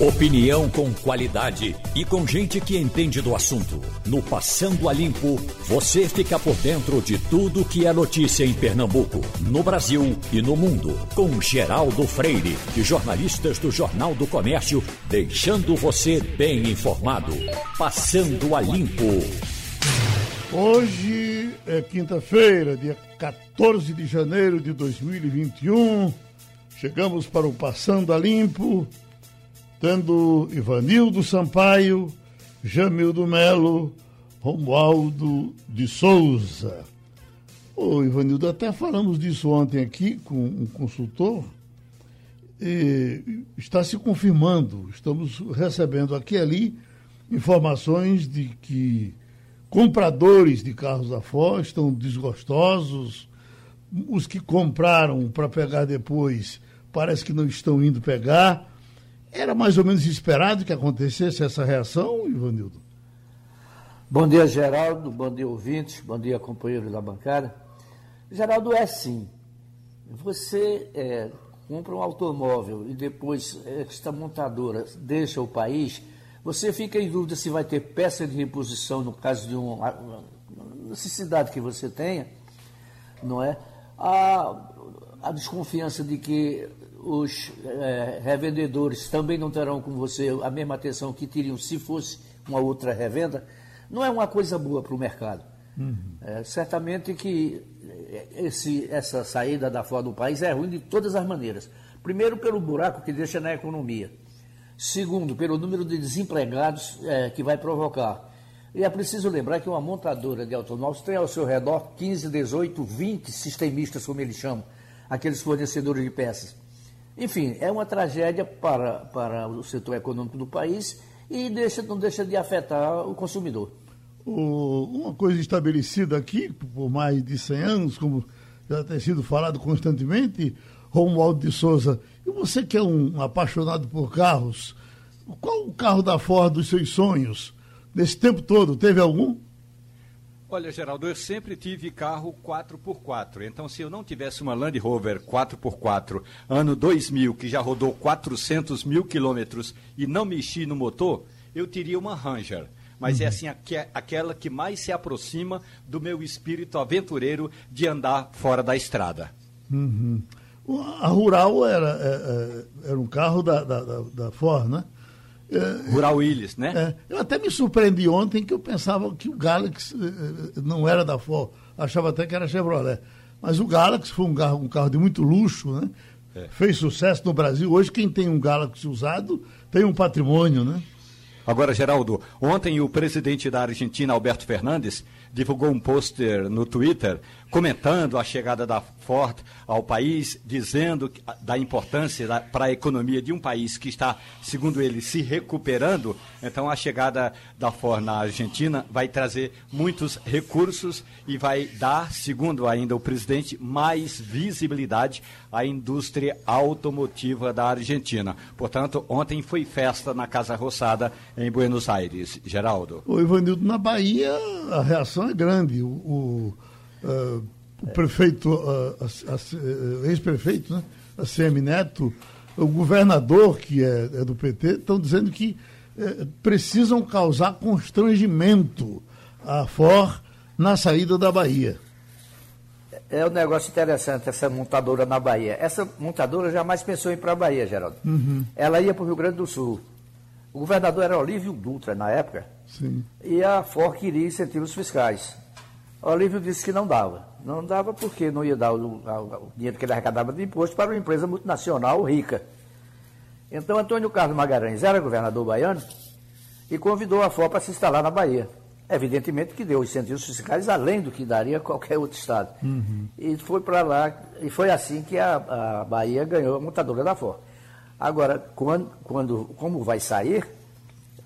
Opinião com qualidade e com gente que entende do assunto. No Passando a Limpo, você fica por dentro de tudo que é notícia em Pernambuco, no Brasil e no mundo. Com Geraldo Freire e jornalistas do Jornal do Comércio, deixando você bem informado. Passando a Limpo. Hoje é quinta-feira, dia 14 de janeiro de 2021. Chegamos para o Passando a Limpo tendo Ivanildo Sampaio, Jamildo Melo, Romualdo de Souza. Ô Ivanildo, até falamos disso ontem aqui com um consultor. E está se confirmando, estamos recebendo aqui e ali informações de que compradores de carros da Ford estão desgostosos, os que compraram para pegar depois parece que não estão indo pegar. Era mais ou menos esperado que acontecesse essa reação, Ivanildo? Bom dia, Geraldo. Bom dia, ouvintes. Bom dia, companheiro da bancada. Geraldo, é assim. Você é, compra um automóvel e depois esta montadora deixa o país, você fica em dúvida se vai ter peça de reposição no caso de uma necessidade que você tenha, não é? A, a desconfiança de que os é, revendedores também não terão com você a mesma atenção que teriam se fosse uma outra revenda, não é uma coisa boa para o mercado. Uhum. É, certamente que esse, essa saída da fora do país é ruim de todas as maneiras. Primeiro, pelo buraco que deixa na economia. Segundo, pelo número de desempregados é, que vai provocar. E é preciso lembrar que uma montadora de automóveis tem ao seu redor 15, 18, 20 sistemistas, como eles chamam, aqueles fornecedores de peças. Enfim, é uma tragédia para, para o setor econômico do país e deixa, não deixa de afetar o consumidor. Uma coisa estabelecida aqui por mais de 100 anos, como já tem sido falado constantemente, Romualdo de Souza, e você que é um apaixonado por carros, qual o carro da Ford dos seus sonhos? Nesse tempo todo, teve algum? Olha, Geraldo, eu sempre tive carro 4x4. Então, se eu não tivesse uma Land Rover 4x4, ano 2000, que já rodou 400 mil quilômetros e não mexi no motor, eu teria uma Ranger. Mas é uhum. é assim, aquela que mais se aproxima do meu espírito aventureiro de andar fora da estrada. Uhum. A Rural era, era, é, é, era um carro da, da, da Ford, né? É, Rural Willis, né? É, eu até me surpreendi ontem que eu pensava que o Galaxy é, não era da Ford, achava até que era Chevrolet. Mas o Galaxy foi um carro, um carro de muito luxo, né? É. Fez sucesso no Brasil. Hoje quem tem um Galaxy usado tem um patrimônio, né? Agora, Geraldo, ontem o presidente da Argentina, Alberto Fernandes, divulgou um pôster no Twitter comentando a chegada da Ford ao país, dizendo da importância para a economia de um país que está, segundo ele, se recuperando. Então, a chegada da Ford na Argentina vai trazer muitos recursos e vai dar, segundo ainda o presidente, mais visibilidade à indústria automotiva da Argentina. Portanto, ontem foi festa na Casa Roçada, em Buenos Aires. Geraldo. O Ivanildo, na Bahia, a reação é grande. o, o uh, o prefeito, uh, uh, ex-prefeito, né, a CM Neto, o governador, que é, é do PT, estão dizendo que uh, precisam causar constrangimento à FOR na saída da Bahia. É um negócio interessante essa montadora na Bahia. Essa montadora jamais pensou em ir para a Bahia, Geraldo. Uhum. Ela ia para o Rio Grande do Sul. O governador era Olívio Dutra, na época. Sim. E a FOR queria incentivos fiscais. Olívio disse que não dava. Não dava porque não ia dar o, o dinheiro que ele arrecadava de imposto para uma empresa multinacional rica. Então Antônio Carlos Magalhães era governador baiano e convidou a FOA para se instalar na Bahia. Evidentemente que deu incentivos fiscais além do que daria qualquer outro estado. Uhum. E foi para lá, e foi assim que a, a Bahia ganhou a montadora da FOA. Agora, quando, quando, como vai sair,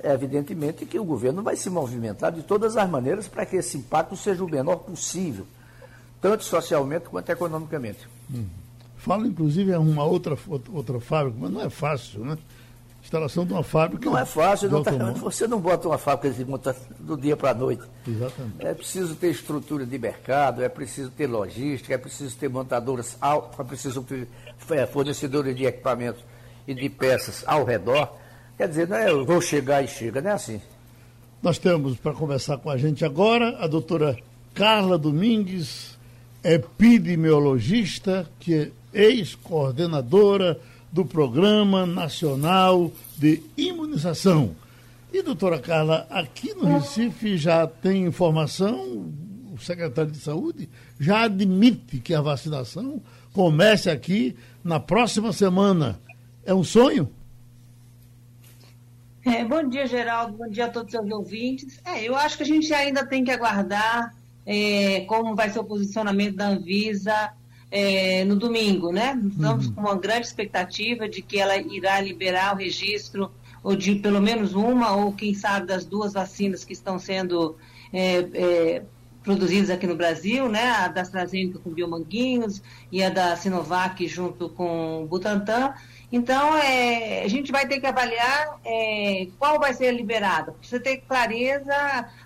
evidentemente que o governo vai se movimentar de todas as maneiras para que esse impacto seja o menor possível, tanto socialmente quanto economicamente. Hum. Fala, inclusive, em uma outra, outra fábrica, mas não é fácil, né? Instalação de uma fábrica. Não é fácil, não tá, você não bota uma fábrica de monta do dia para a noite. Exatamente. É preciso ter estrutura de mercado, é preciso ter logística, é preciso ter montadoras, é preciso ter é, fornecedores de equipamentos e de peças ao redor Quer dizer, não é eu vou chegar e chega, não é assim. Nós temos para conversar com a gente agora a doutora Carla Domingues, epidemiologista, que é ex-coordenadora do Programa Nacional de Imunização. E, doutora Carla, aqui no Recife já tem informação, o secretário de Saúde já admite que a vacinação comece aqui na próxima semana. É um sonho? É, bom dia, Geraldo. Bom dia a todos os seus ouvintes. É, eu acho que a gente ainda tem que aguardar é, como vai ser o posicionamento da Anvisa é, no domingo, né? Estamos uhum. com uma grande expectativa de que ela irá liberar o registro ou de pelo menos uma ou quem sabe das duas vacinas que estão sendo é, é, produzidas aqui no Brasil, né? A da AstraZeneca com Biomanguinhos e a da Sinovac junto com o Butantan. Então, é, a gente vai ter que avaliar é, qual vai ser liberada. Você ter clareza,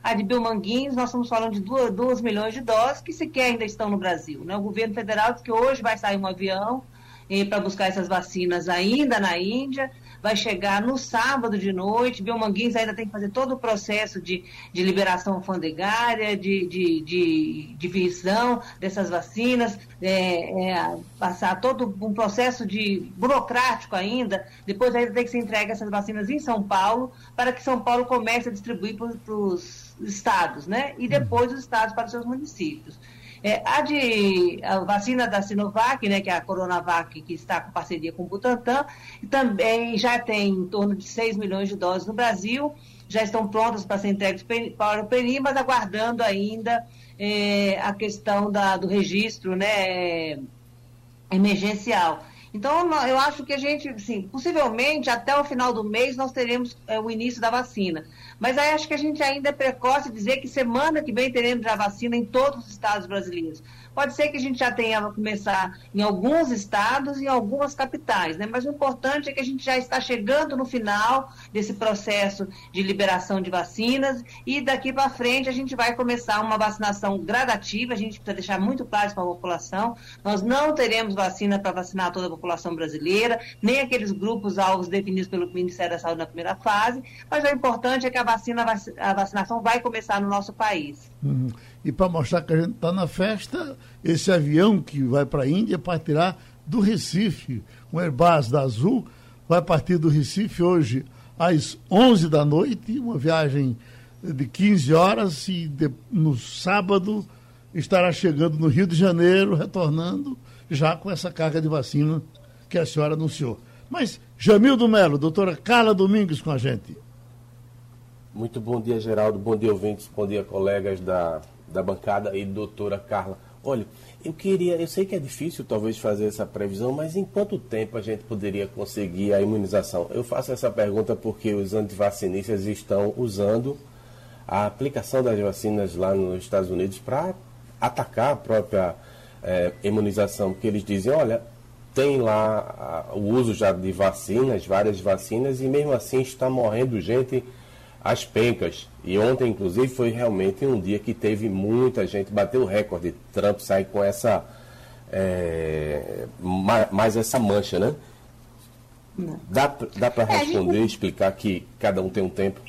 a de Biomanguinhos, nós estamos falando de 2 milhões de doses que sequer ainda estão no Brasil. Né? O governo federal diz que hoje vai sair um avião eh, para buscar essas vacinas ainda na Índia vai chegar no sábado de noite. Biomanguins ainda tem que fazer todo o processo de, de liberação alfandegária, de, de, de, de visão dessas vacinas, é, é, passar todo um processo de burocrático ainda. Depois ainda tem que ser entregue essas vacinas em São Paulo, para que São Paulo comece a distribuir para os estados, né? E depois os estados para os seus municípios. É, a, de, a vacina da Sinovac, né, que é a Coronavac, que está com parceria com o Butantan, também já tem em torno de 6 milhões de doses no Brasil, já estão prontas para ser entregues para o PERI, mas aguardando ainda é, a questão da, do registro né, emergencial. Então, eu acho que a gente, assim, possivelmente até o final do mês nós teremos é, o início da vacina. Mas aí acho que a gente ainda é precoce dizer que semana que vem teremos a vacina em todos os estados brasileiros. Pode ser que a gente já tenha começar em alguns estados e em algumas capitais, né? Mas o importante é que a gente já está chegando no final desse processo de liberação de vacinas e daqui para frente a gente vai começar uma vacinação gradativa. A gente precisa deixar muito claro para a população: nós não teremos vacina para vacinar toda a população brasileira, nem aqueles grupos alvos definidos pelo Ministério da Saúde na primeira fase. Mas o importante é que a vacina, a vacinação vai começar no nosso país. Uhum. E para mostrar que a gente está na festa, esse avião que vai para a Índia partirá do Recife. Um Airbus da Azul vai partir do Recife hoje às 11 da noite, uma viagem de 15 horas e de, no sábado estará chegando no Rio de Janeiro, retornando já com essa carga de vacina que a senhora anunciou. Mas, Jamildo Melo, doutora Carla Domingues com a gente. Muito bom dia, Geraldo. Bom dia, ouvintes. Bom dia, colegas da da bancada e doutora Carla. Olha, eu queria, eu sei que é difícil talvez fazer essa previsão, mas em quanto tempo a gente poderia conseguir a imunização? Eu faço essa pergunta porque os antivacinistas estão usando a aplicação das vacinas lá nos Estados Unidos para atacar a própria é, imunização, porque eles dizem, olha, tem lá a, o uso já de vacinas, várias vacinas, e mesmo assim está morrendo gente as pencas. E ontem, inclusive, foi realmente um dia que teve muita gente, bateu o recorde. Trump sai com essa. É, mais essa mancha, né? Não. Dá, dá para é, responder, gente... explicar que cada um tem um tempo?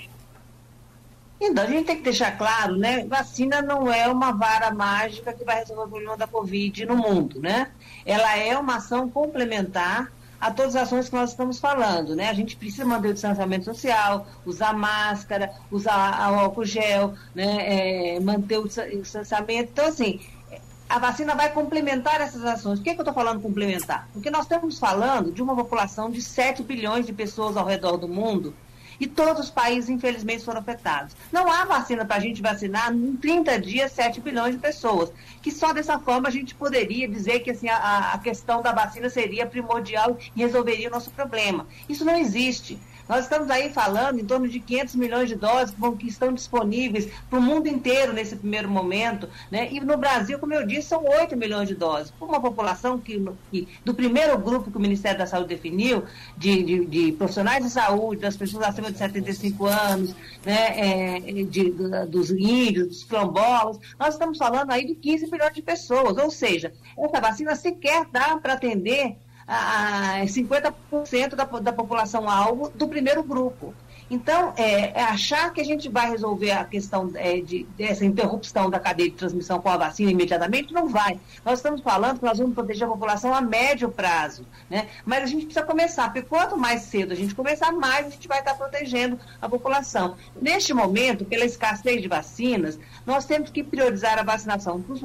Então, a gente tem que deixar claro, né? Vacina não é uma vara mágica que vai resolver o problema da Covid no mundo, né? Ela é uma ação complementar a todas as ações que nós estamos falando, né? A gente precisa manter o distanciamento social, usar máscara, usar álcool gel, né? É, manter o distanciamento. Então, assim, a vacina vai complementar essas ações. Por que, que eu estou falando complementar? Porque nós estamos falando de uma população de 7 bilhões de pessoas ao redor do mundo e todos os países, infelizmente, foram afetados. Não há vacina para a gente vacinar em 30 dias 7 bilhões de pessoas. Que só dessa forma a gente poderia dizer que assim, a, a questão da vacina seria primordial e resolveria o nosso problema. Isso não existe. Nós estamos aí falando em torno de 500 milhões de doses que estão disponíveis para o mundo inteiro nesse primeiro momento, né? E no Brasil, como eu disse, são 8 milhões de doses. Por uma população que, que do primeiro grupo que o Ministério da Saúde definiu, de, de, de profissionais de saúde, das pessoas acima de 75 anos, né? É, de, dos índios, dos quilombolas, nós estamos falando aí de 15 milhões de pessoas. Ou seja, essa vacina sequer dá para atender a 50% da, da população alvo do primeiro grupo. Então, é, é, achar que a gente vai resolver a questão é, de, dessa interrupção da cadeia de transmissão com a vacina imediatamente, não vai. Nós estamos falando que nós vamos proteger a população a médio prazo, né? Mas a gente precisa começar, porque quanto mais cedo a gente começar, mais a gente vai estar protegendo a população. Neste momento, pela escassez de vacinas, nós temos que priorizar a vacinação para os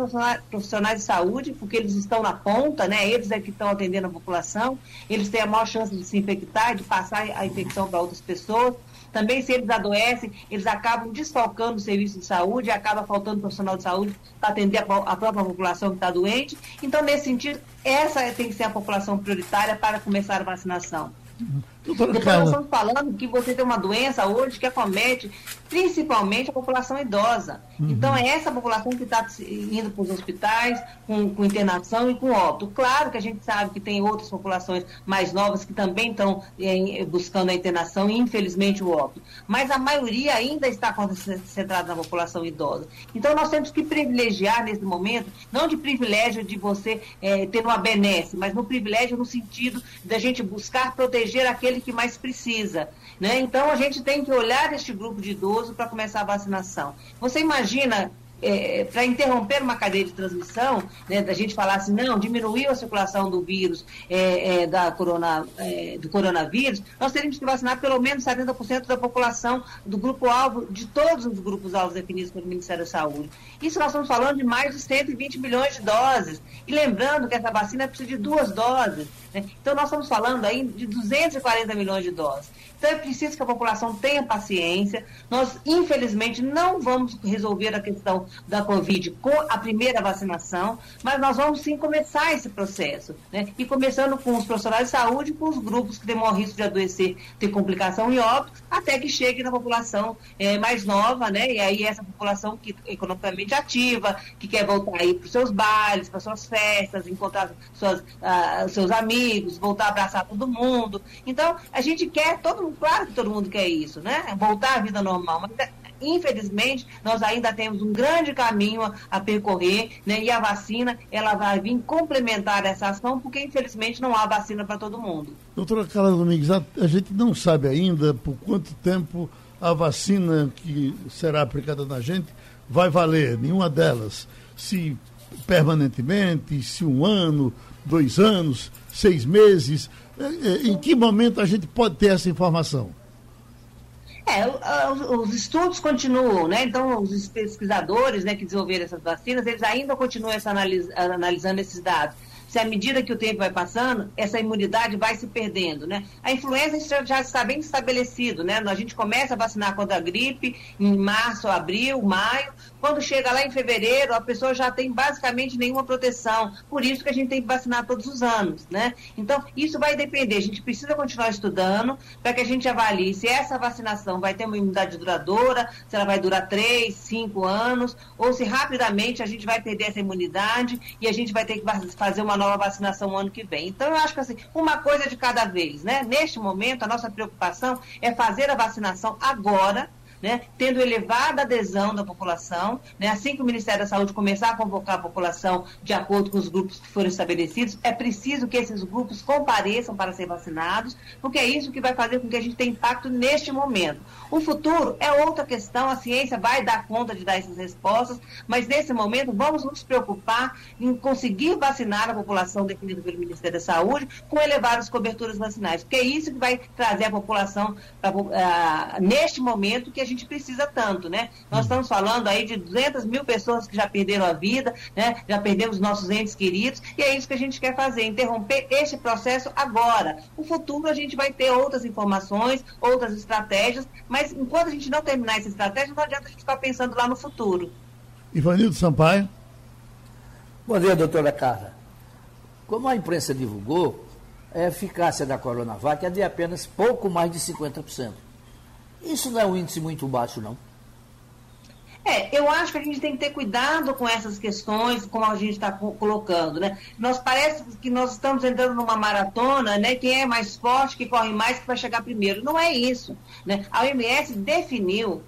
profissionais de saúde, porque eles estão na ponta, né? Eles é que estão atendendo a população, eles têm a maior chance de se infectar, de passar a infecção para outras pessoas. Também, se eles adoecem, eles acabam desfalcando o serviço de saúde, acaba faltando profissional de saúde para atender a, a própria população que está doente. Então, nesse sentido, essa tem que ser a população prioritária para começar a vacinação. Doutora Carla. nós estamos falando que você tem uma doença hoje que acomete principalmente a população idosa. Uhum. Então, é essa população que está indo para os hospitais com, com, internação e com óbito. Claro que a gente sabe que tem outras populações mais novas que também estão é, buscando a internação e, infelizmente, o óbito. Mas a maioria ainda está concentrada na população idosa. Então, nós temos que privilegiar nesse momento, não de privilégio de você é, ter uma benesse, mas no privilégio no sentido da gente buscar proteger aquele que mais precisa. Né? Então, a gente tem que olhar este grupo de idoso para começar a vacinação. Você imagina é, para interromper uma cadeia de transmissão, né, da gente falar assim, não, diminuiu a circulação do vírus, é, é, da corona, é, do coronavírus, nós teríamos que vacinar pelo menos 70% da população do grupo-alvo, de todos os grupos-alvos definidos pelo Ministério da Saúde. Isso nós estamos falando de mais de 120 milhões de doses. E lembrando que essa vacina precisa de duas doses. Né? Então, nós estamos falando aí de 240 milhões de doses. Então é preciso que a população tenha paciência. Nós, infelizmente, não vamos resolver a questão da Covid com a primeira vacinação, mas nós vamos sim começar esse processo. Né? E começando com os profissionais de saúde, com os grupos que têm maior risco de adoecer, ter complicação e óbito, até que chegue na população é, mais nova, né? E aí essa população que economicamente ativa, que quer voltar aí para os seus bailes, para suas festas, encontrar suas, ah, seus amigos, voltar a abraçar todo mundo. Então, a gente quer todo claro que todo mundo quer isso, né? Voltar à vida normal, mas infelizmente nós ainda temos um grande caminho a, a, percorrer, né? E a vacina ela vai vir complementar essa ação, porque infelizmente não há vacina para todo mundo. Doutora Carla Domingues, a, a gente não sabe ainda por quanto tempo a vacina que será aplicada na gente vai valer, nenhuma delas. Se permanentemente, se um ano, dois anos, seis meses. É, é, em que momento a gente pode ter essa informação? É, os estudos continuam, né? Então, os pesquisadores né, que desenvolveram essas vacinas, eles ainda continuam essa analis analisando esses dados se à medida que o tempo vai passando, essa imunidade vai se perdendo, né? A influenza já está bem estabelecido, né? A gente começa a vacinar contra a gripe em março, abril, maio. Quando chega lá em fevereiro, a pessoa já tem basicamente nenhuma proteção. Por isso que a gente tem que vacinar todos os anos, né? Então, isso vai depender. A gente precisa continuar estudando para que a gente avalie se essa vacinação vai ter uma imunidade duradoura, se ela vai durar três, cinco anos, ou se rapidamente a gente vai perder essa imunidade e a gente vai ter que fazer uma nova vacinação ano que vem. Então, eu acho que assim, uma coisa de cada vez, né? Neste momento, a nossa preocupação é fazer a vacinação agora, né, tendo elevada adesão da população, né, assim que o Ministério da Saúde começar a convocar a população de acordo com os grupos que foram estabelecidos, é preciso que esses grupos compareçam para ser vacinados, porque é isso que vai fazer com que a gente tenha impacto neste momento. O futuro é outra questão, a ciência vai dar conta de dar essas respostas, mas nesse momento vamos nos preocupar em conseguir vacinar a população definida pelo Ministério da Saúde com elevadas coberturas vacinais, porque é isso que vai trazer a população pra, uh, neste momento que a gente gente precisa tanto, né? Nós estamos falando aí de 200 mil pessoas que já perderam a vida, né? Já perdemos nossos entes queridos e é isso que a gente quer fazer, interromper este processo agora. No futuro a gente vai ter outras informações, outras estratégias, mas enquanto a gente não terminar essa estratégia, não adianta a gente ficar pensando lá no futuro. Ivanildo Sampaio. Bom dia, doutora Carla. Como a imprensa divulgou, a eficácia da Coronavac é de apenas pouco mais de 50%. Isso não é um índice muito baixo, não. É, eu acho que a gente tem que ter cuidado com essas questões, como a gente está colocando, né? Nós parece que nós estamos entrando numa maratona, né? Quem é mais forte, que corre mais, que vai chegar primeiro. Não é isso, né? A OMS definiu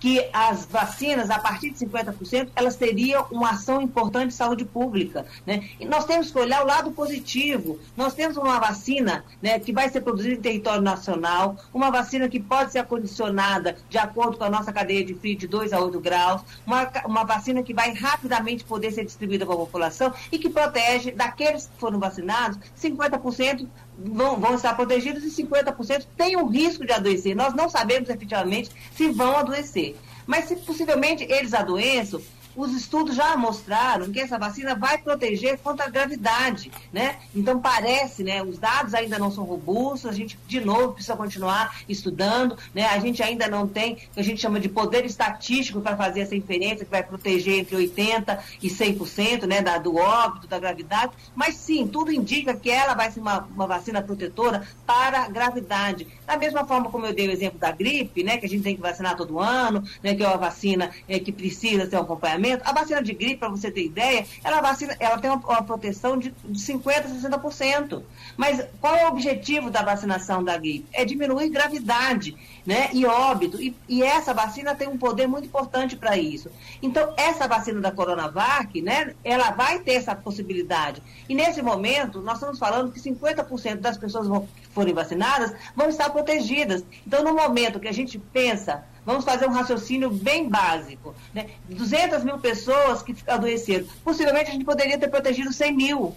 que as vacinas, a partir de 50%, elas teriam uma ação importante de saúde pública. Né? E nós temos que olhar o lado positivo. Nós temos uma vacina né, que vai ser produzida em território nacional, uma vacina que pode ser acondicionada de acordo com a nossa cadeia de frio de 2 a 8 graus, uma, uma vacina que vai rapidamente poder ser distribuída para a população e que protege daqueles que foram vacinados, 50% vão, vão estar protegidos e 50% têm o risco de adoecer. Nós não sabemos efetivamente se vão adoecer. Mas se possivelmente eles adoeçam, os estudos já mostraram que essa vacina vai proteger contra a gravidade, né? Então parece, né? Os dados ainda não são robustos, a gente de novo precisa continuar estudando, né? A gente ainda não tem o que a gente chama de poder estatístico para fazer essa inferência que vai proteger entre 80 e 100%, né? Da, do óbito, da gravidade, mas sim, tudo indica que ela vai ser uma, uma vacina protetora para a gravidade. Da mesma forma como eu dei o exemplo da gripe, né? Que a gente tem que vacinar todo ano, né? Que é uma vacina é, que precisa ter um acompanhamento a vacina de gripe, para você ter ideia, ela, vacina, ela tem uma, uma proteção de, de 50% a 60%. Mas qual é o objetivo da vacinação da gripe? É diminuir gravidade né, e óbito. E, e essa vacina tem um poder muito importante para isso. Então, essa vacina da Coronavac, né, ela vai ter essa possibilidade. E nesse momento, nós estamos falando que 50% das pessoas que forem vacinadas vão estar protegidas. Então, no momento que a gente pensa Vamos fazer um raciocínio bem básico. Né? 200 mil pessoas que adoeceram. Possivelmente a gente poderia ter protegido 100 mil.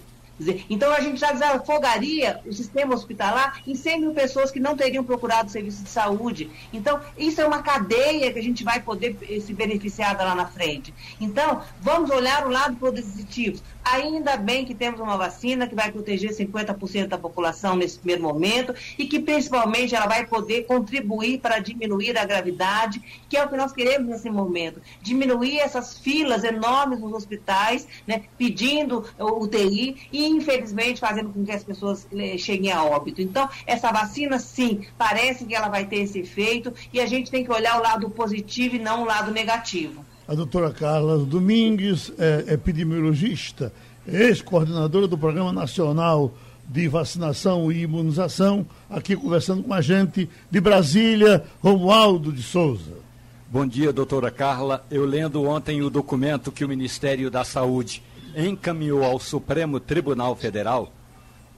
Então a gente já desafogaria o sistema hospitalar em 100 mil pessoas que não teriam procurado serviço de saúde. Então, isso é uma cadeia que a gente vai poder se beneficiar lá na frente. Então, vamos olhar o lado positivo. Ainda bem que temos uma vacina que vai proteger 50% da população nesse primeiro momento e que principalmente ela vai poder contribuir para diminuir a gravidade, que é o que nós queremos nesse momento. Diminuir essas filas enormes nos hospitais, né, pedindo UTI e, infelizmente, fazendo com que as pessoas eh, cheguem a óbito. Então, essa vacina, sim, parece que ela vai ter esse efeito e a gente tem que olhar o lado positivo e não o lado negativo. A doutora Carla Domingues é epidemiologista, ex-coordenadora do Programa Nacional de Vacinação e Imunização, aqui conversando com a gente de Brasília, Romualdo de Souza. Bom dia, doutora Carla. Eu lendo ontem o documento que o Ministério da Saúde encaminhou ao Supremo Tribunal Federal,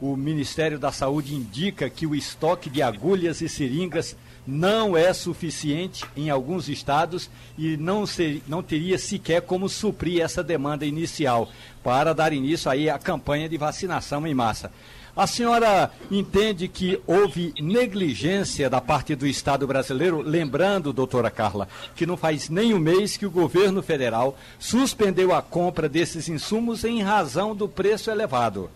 o Ministério da Saúde indica que o estoque de agulhas e seringas não é suficiente em alguns estados e não, ser, não teria sequer como suprir essa demanda inicial para dar início aí à campanha de vacinação em massa. A senhora entende que houve negligência da parte do Estado brasileiro? Lembrando, doutora Carla, que não faz nem um mês que o governo federal suspendeu a compra desses insumos em razão do preço elevado.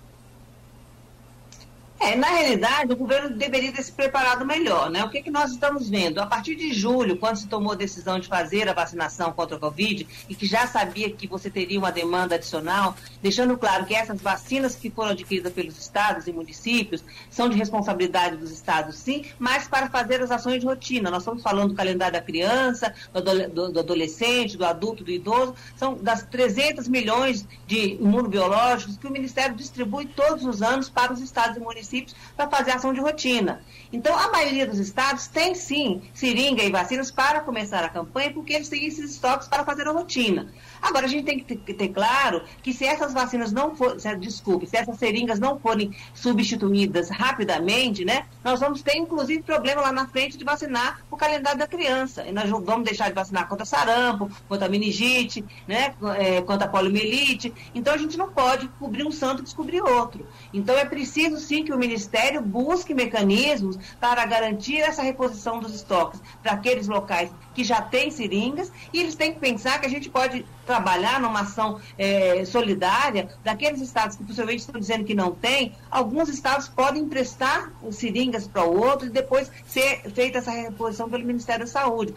É, na realidade, o governo deveria ter se preparado melhor, né? O que, que nós estamos vendo? A partir de julho, quando se tomou a decisão de fazer a vacinação contra a Covid, e que já sabia que você teria uma demanda adicional, deixando claro que essas vacinas que foram adquiridas pelos estados e municípios são de responsabilidade dos estados, sim, mas para fazer as ações de rotina. Nós estamos falando do calendário da criança, do, do adolescente, do adulto, do idoso, são das 300 milhões de imunobiológicos que o Ministério distribui todos os anos para os estados e municípios municípios para fazer ação de rotina. Então, a maioria dos estados tem sim seringa e vacinas para começar a campanha, porque eles têm esses estoques para fazer a rotina. Agora, a gente tem que ter, claro que se essas vacinas não forem, desculpe, se essas seringas não forem substituídas rapidamente, né, nós vamos ter, inclusive, problema lá na frente de vacinar o calendário da criança. E nós vamos deixar de vacinar contra sarampo, contra meningite, né, é, contra poliomielite. Então, a gente não pode cobrir um santo e descobrir outro. Então, é preciso, sim, que o Ministério busque mecanismos para garantir essa reposição dos estoques para aqueles locais que já têm seringas e eles têm que pensar que a gente pode trabalhar numa ação é, solidária daqueles estados que possivelmente estão dizendo que não tem, alguns estados podem emprestar seringas para o outro e depois ser feita essa reposição pelo Ministério da Saúde.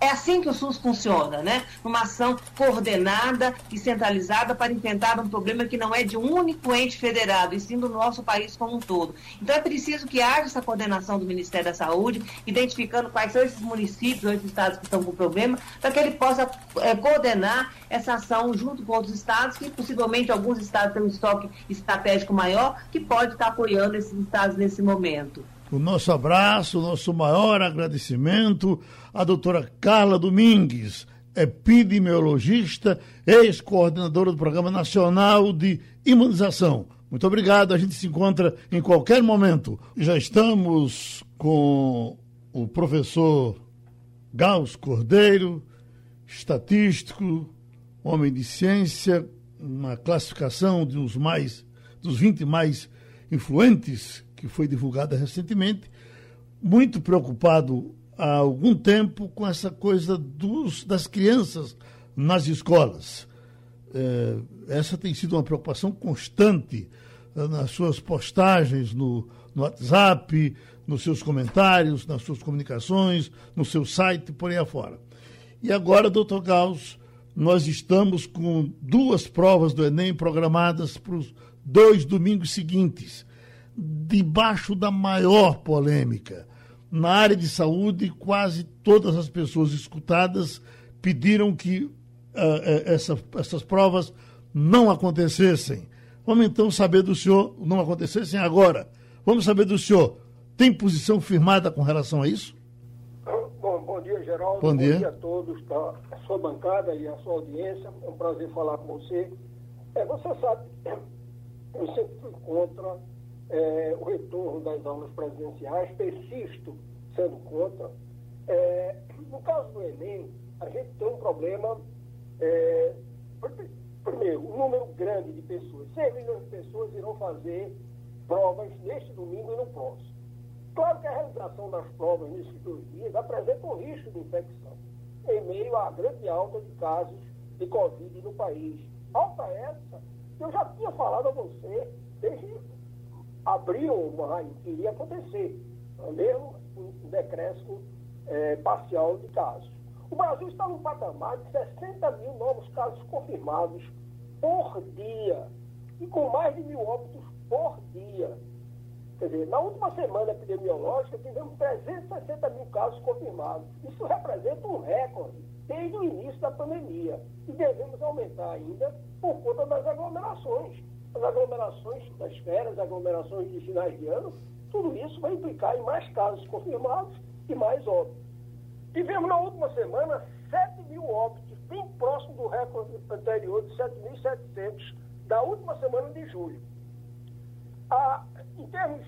É assim que o SUS funciona, né? Uma ação coordenada e centralizada para enfrentar um problema que não é de um único ente federado, e sim do nosso país como um todo. Então é preciso que haja essa coordenação do Ministério da Saúde, identificando quais são esses municípios, esses estados que estão com problema, para que ele possa é, coordenar essa ação junto com outros estados, que possivelmente alguns estados têm um estoque estratégico maior, que pode estar apoiando esses estados nesse momento. o nosso abraço, o nosso maior agradecimento à doutora Carla Domingues, epidemiologista, ex-coordenadora do Programa Nacional de Imunização. Muito obrigado, a gente se encontra em qualquer momento. Já estamos com o professor Gauss Cordeiro, estatístico, homem de ciência, uma classificação dos mais dos 20 mais influentes que foi divulgada recentemente, muito preocupado há algum tempo com essa coisa dos, das crianças nas escolas. É, essa tem sido uma preocupação constante é, nas suas postagens no, no WhatsApp, nos seus comentários, nas suas comunicações, no seu site, por aí afora. E agora, doutor Gauss, nós estamos com duas provas do Enem programadas para os dois domingos seguintes, debaixo da maior polêmica. Na área de saúde, quase todas as pessoas escutadas pediram que uh, essa, essas provas não acontecessem. Vamos então saber do senhor, não acontecessem agora. Vamos saber do senhor, tem posição firmada com relação a isso? Bom, dia, Geraldo. Bom dia. bom dia a todos da sua bancada e a sua audiência. É um prazer falar com você. É, você sabe, eu sempre fui contra é, o retorno das aulas presidenciais, persisto sendo contra. É, no caso do Enem, a gente tem um problema, é, primeiro, um número grande de pessoas, 6 milhões de pessoas irão fazer provas neste domingo e no próximo. Claro que a realização das provas nesses dois dias apresenta um risco de infecção, em meio à grande alta de casos de Covid no país. Alta essa, eu já tinha falado a você desde abril maio que iria acontecer, mesmo um decréscimo é, parcial de casos. O Brasil está num patamar de 60 mil novos casos confirmados por dia e com mais de mil óbitos por dia. Quer dizer, na última semana epidemiológica tivemos 360 mil casos confirmados. Isso representa um recorde desde o início da pandemia. E devemos aumentar ainda por conta das aglomerações. As aglomerações das férias, aglomerações de finais de ano, tudo isso vai implicar em mais casos confirmados e mais óbitos. Tivemos na última semana 7 mil óbitos, bem próximo do recorde anterior de 7.700 da última semana de julho. A, em termos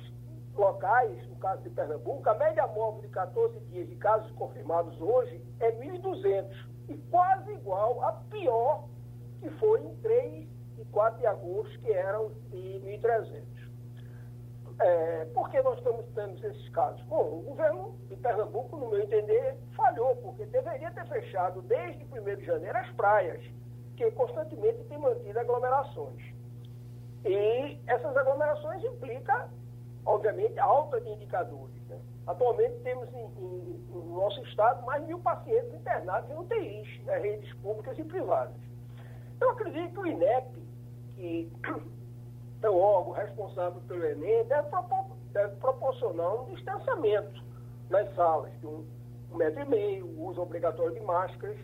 locais, no caso de Pernambuco, a média móvel de 14 dias de casos confirmados hoje é 1.200 e quase igual a pior que foi em 3 e 4 de agosto, que eram de 1.300. É, por que nós estamos tendo esses casos? Bom, o governo de Pernambuco, no meu entender, falhou, porque deveria ter fechado desde 1 de janeiro as praias, que constantemente tem mantido aglomerações. E essas aglomerações implicam, obviamente, alta de indicadores. Né? Atualmente temos em, em, no nosso estado mais de mil pacientes internados em UTIs, né, redes públicas e privadas. Eu acredito que o INEP, que é o órgão responsável pelo Enem, deve, propor, deve proporcionar um distanciamento nas salas, de um, um metro e meio, uso obrigatório de máscaras,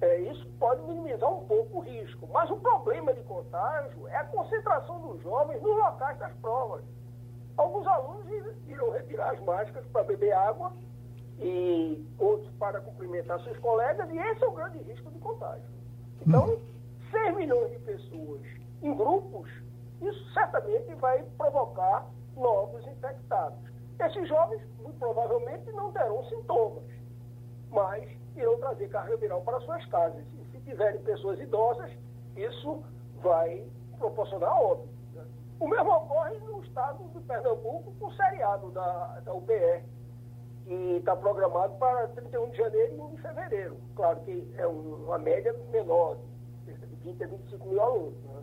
é, isso pode minimizar um pouco o risco. Mas o problema de contágio é a concentração dos jovens nos locais das provas. Alguns alunos irão retirar as máscaras para beber água e outros para cumprimentar seus colegas, e esse é o grande risco de contágio. Então, 6 milhões de pessoas em grupos, isso certamente vai provocar novos infectados. Esses jovens, muito provavelmente, não terão sintomas, mas irão trazer carga viral para suas casas. E se tiverem pessoas idosas, isso vai proporcionar óbito. Né? O mesmo ocorre no estado de Pernambuco com o seriado da, da UPR, que está programado para 31 de janeiro e 1 de fevereiro. Claro que é um, uma média menor, de 20 a 25 mil alunos. Né?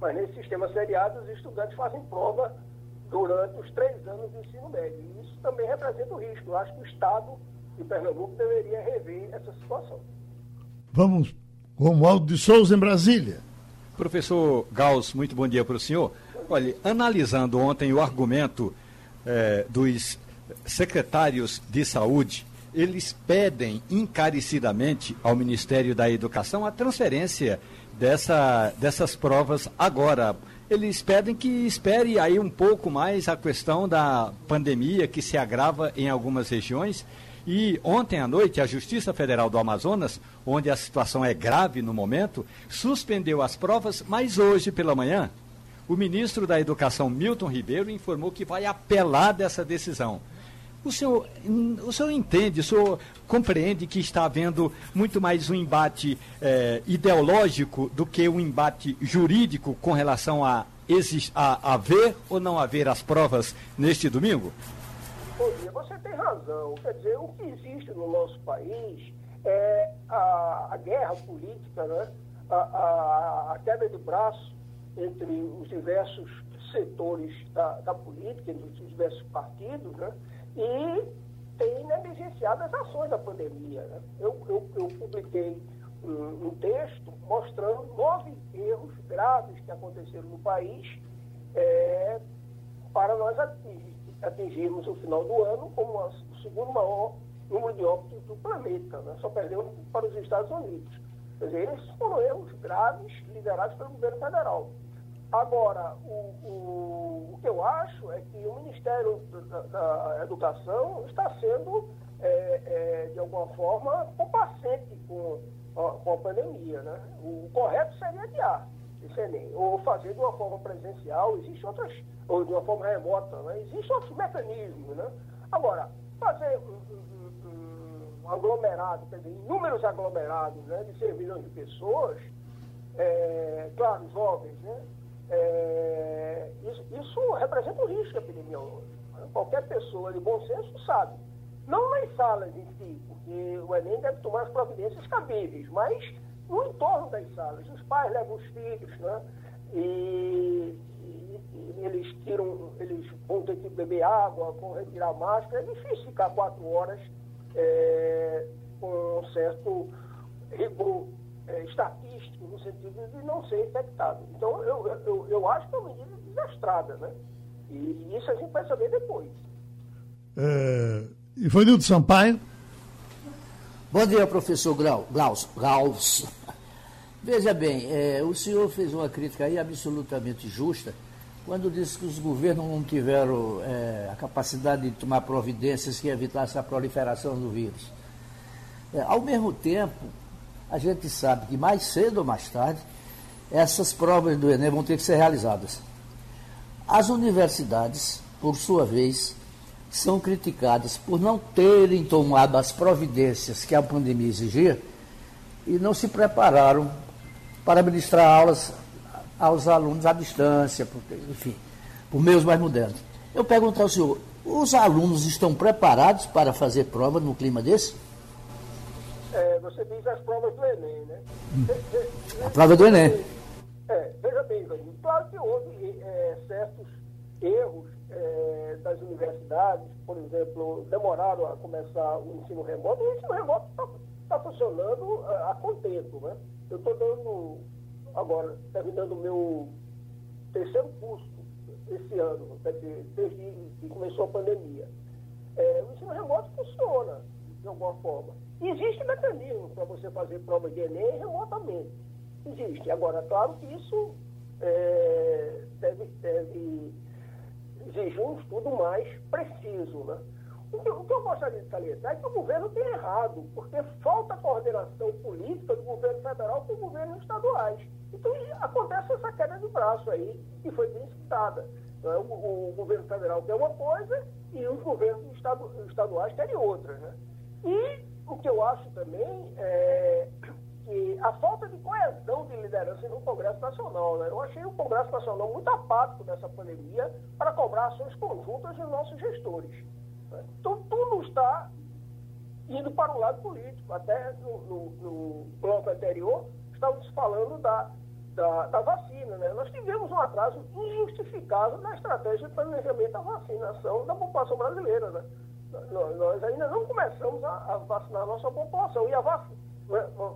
Mas nesse sistema seriado, os estudantes fazem prova durante os três anos do ensino médio. E isso também representa o risco. Eu acho que o Estado e Pernambuco deveria rever essa situação. Vamos com o Aldo de Souza em Brasília. Professor Gauss, muito bom dia para o senhor. Olha, analisando ontem o argumento eh, dos secretários de saúde, eles pedem encarecidamente ao Ministério da Educação a transferência dessa, dessas provas agora, eles pedem que espere aí um pouco mais a questão da pandemia que se agrava em algumas regiões. E ontem à noite, a Justiça Federal do Amazonas, onde a situação é grave no momento, suspendeu as provas, mas hoje pela manhã, o ministro da Educação, Milton Ribeiro, informou que vai apelar dessa decisão. O senhor, o senhor entende, o senhor compreende que está havendo muito mais um embate eh, ideológico do que um embate jurídico com relação a, a haver ou não haver as provas neste domingo? Bom dia, você tem razão. Quer dizer, o que existe no nosso país é a, a guerra política, né? a, a, a queda de braço entre os diversos setores da, da política, entre os diversos partidos, né? e tem negligenciado as ações da pandemia. Né? Eu, eu, eu, publiquei um, um, texto mostrando nove erros graves que aconteceram no país é, para nós atingirmos o final do ano como o segundo maior número de óbitos do planeta, né? só perdendo para os Estados Unidos. Quer dizer, eles foram erros graves liderados pelo governo federal. Agora, o, o, o, que eu acho é que o Ministério da, da Educação está sendo, é, é, de alguma forma, complacente com, com a pandemia. Né? O correto seria adiar esse Enem, ou fazer de uma forma presencial, existe outras, ou de uma forma remota, né? existem outros mecanismos. Né? Agora, fazer um, um, um aglomerado, quer dizer, inúmeros aglomerados né, de 6 milhões de pessoas, é, claro, jovens, né? É, isso, isso, representa um risco epidemiológico. Né? Qualquer pessoa de bom senso sabe. Não nas salas em si, porque o Enem deve tomar as providências cabíveis, mas no entorno das salas. Os pais levam os filhos, né? E, e, e eles tiram, eles vão ter que beber água, vão retirar máscara. É difícil ficar quatro horas é, com um certo rigor é, estatístico, no sentido de não ser infectado. Então, eu, eu, eu acho que é uma medida desastrada, né? E isso a gente vai saber depois. É, Ivanildo Sampaio. Bom dia, professor Graus. Graus. Veja bem, é, o senhor fez uma crítica aí absolutamente justa quando disse que os governos não tiveram é, a capacidade de tomar providências que evitassem a proliferação do vírus. É, ao mesmo tempo, a gente sabe que mais cedo ou mais tarde, essas provas do Enem vão ter que ser realizadas. As universidades, por sua vez, são criticadas por não terem tomado as providências que a pandemia exigia e não se prepararam para ministrar aulas aos alunos à distância, enfim, por meios mais modernos. Eu pergunto ao senhor, os alunos estão preparados para fazer prova no clima desse? É, você diz as provas do Enem, né? Hum. A prova do Enem. É, veja bem, claro que houve é, certos erros é, das universidades, por exemplo, demoraram a começar o ensino remoto, o ensino remoto está tá funcionando a, é, a contento, né? Eu estou dando, agora, terminando o meu terceiro curso esse ano, desde que começou a pandemia. É, o ensino remoto funciona, de alguma forma. Existe mecanismo para você fazer prova de Enem remotamente. Existe. Agora, claro que isso é, deve, deve exigir um estudo mais preciso. Né? O que, o que eu gostaria de salientar é que o governo tem errado, porque falta coordenação política do governo federal com os governos estaduais. Então acontece essa queda de braço aí, que foi bem citada. Então, o, o, governo federal quer uma coisa e os governos estadu, estaduais querem outra. Né? E o que eu acho também é que a falta de coesão de liderança no Congresso Nacional. Né? Eu achei o Congresso Nacional muito apático nessa pandemia para cobrar ações conjuntas dos nossos gestores. Né? Então, tudo está indo para o lado político. Até no, no, no bloco anterior, estávamos falando da, da, da, vacina. Né? Nós tivemos um atraso injustificável na estratégia de planejamento da vacinação da população brasileira. Né? nós ainda não começamos a, a vacinar a nossa população. E a, vac, né,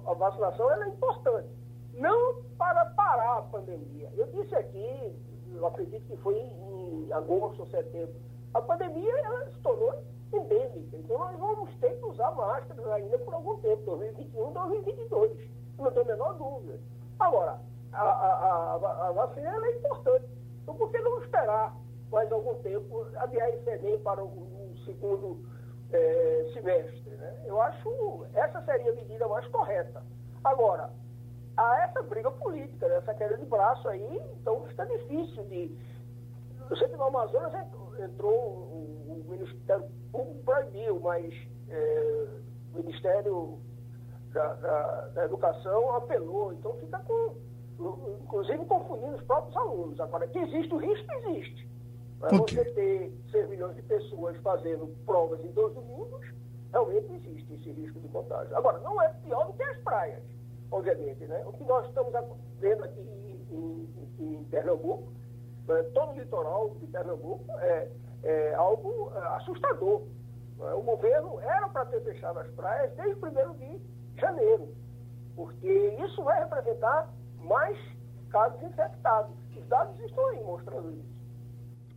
a vacinação é importante. Não para parar a pandemia. Eu disse aqui, eu acredito que foi em, agosto ou setembro, a pandemia ela se tornou endêmica. Então nós vamos ter que usar máscaras ainda por algum tempo, 2021, 2022. Não tenho a menor dúvida. Agora, a, a, a, a vacina é importante. Então, por que não esperar mais algum tempo, adiar esse Enem para o, o segundo é, semestre? Né? Eu acho essa seria a medida mais correta. Agora, há essa briga política, né? essa queda de braço aí, então fica difícil de. No centro do Amazonas entrou, o, o, Ministério Público proibiu, mas é, o Ministério da, da, da, Educação apelou, então fica com. Inclusive confundindo os próprios alunos. Agora, que existe o risco, existe. Para okay. você ter 6 milhões de pessoas fazendo provas em dois domingos, realmente existe esse risco de contágio. Agora, não é pior do que as praias obviamente. Né? O que nós estamos vendo aqui em, em, em Pernambuco, né? todo o litoral de Pernambuco, é, é algo é, assustador. Né? O governo era para ter fechado as praias desde o 1 de janeiro, porque isso vai representar mais casos infectados. Os dados estão aí mostrando isso.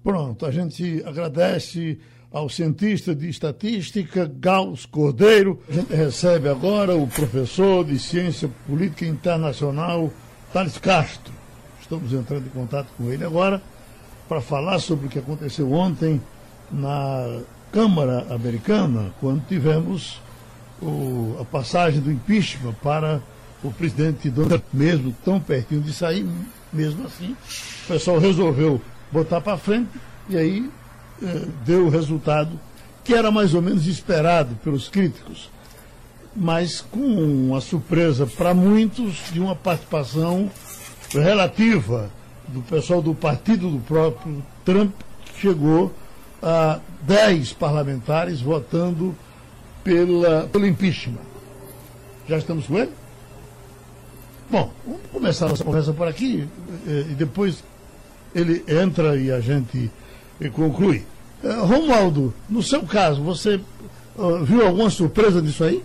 Pronto, a gente agradece ao cientista de estatística Gauss Cordeiro. A gente recebe agora o professor de Ciência Política Internacional, Thales Castro. Estamos entrando em contato com ele agora para falar sobre o que aconteceu ontem na Câmara Americana, quando tivemos o, a passagem do impeachment para o presidente Donald mesmo tão pertinho de sair, mesmo assim, o pessoal resolveu botar para frente e aí eh, deu o resultado que era mais ou menos esperado pelos críticos, mas com uma surpresa para muitos de uma participação relativa do pessoal do partido do próprio Trump, que chegou a 10 parlamentares votando pela, pelo impeachment. Já estamos com ele? Bom, vamos começar a nossa conversa por aqui eh, e depois ele entra e a gente e conclui. Uh, Romualdo, no seu caso, você uh, viu alguma surpresa disso aí?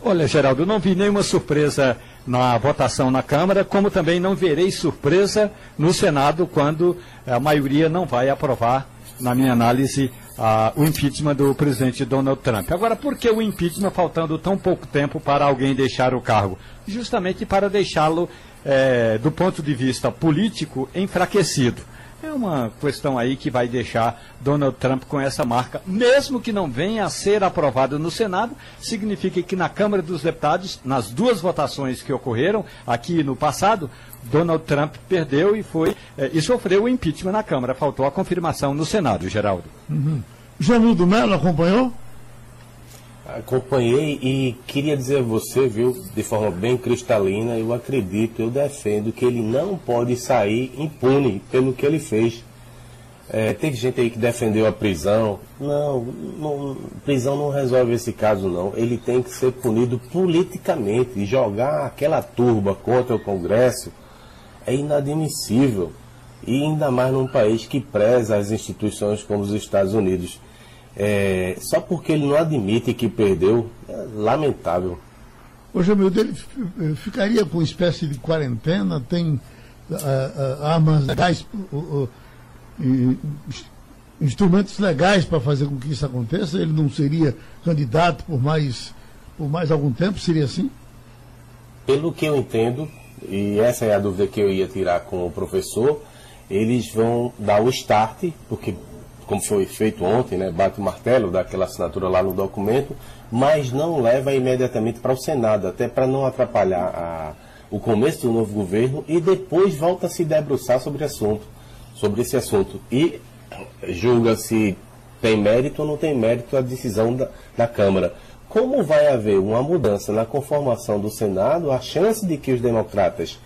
Olha, Geraldo, não vi nenhuma surpresa na votação na Câmara, como também não verei surpresa no Senado quando a maioria não vai aprovar, na minha análise, o impeachment do presidente Donald Trump. Agora, por que o impeachment faltando tão pouco tempo para alguém deixar o cargo? Justamente para deixá-lo, eh, do ponto de vista político, enfraquecido. É uma questão aí que vai deixar Donald Trump com essa marca, mesmo que não venha a ser aprovado no Senado, significa que na Câmara dos Deputados, nas duas votações que ocorreram aqui no passado, Donald Trump perdeu e foi eh, e sofreu o impeachment na Câmara. Faltou a confirmação no Senado, Geraldo. Uhum. Janildo Mello acompanhou? Acompanhei e queria dizer a você, viu, de forma bem cristalina, eu acredito, eu defendo que ele não pode sair impune pelo que ele fez. É, teve gente aí que defendeu a prisão. Não, não, prisão não resolve esse caso, não. Ele tem que ser punido politicamente. Jogar aquela turba contra o Congresso é inadmissível. E ainda mais num país que preza as instituições como os Estados Unidos é, só porque ele não admite que perdeu, é lamentável. Ô Jamildo, ele ficaria com uma espécie de quarentena, tem uh, uh, armas legais, uh, instrumentos legais para fazer com que isso aconteça? Ele não seria candidato por mais, por mais algum tempo? Seria assim? Pelo que eu entendo, e essa é a dúvida que eu ia tirar com o professor, eles vão dar o start, porque como foi feito ontem, né, bate o martelo, dá aquela assinatura lá no documento, mas não leva imediatamente para o Senado, até para não atrapalhar a, o começo do novo governo e depois volta a se debruçar sobre, assunto, sobre esse assunto. E julga se tem mérito ou não tem mérito a decisão da, da Câmara. Como vai haver uma mudança na conformação do Senado, a chance de que os democratas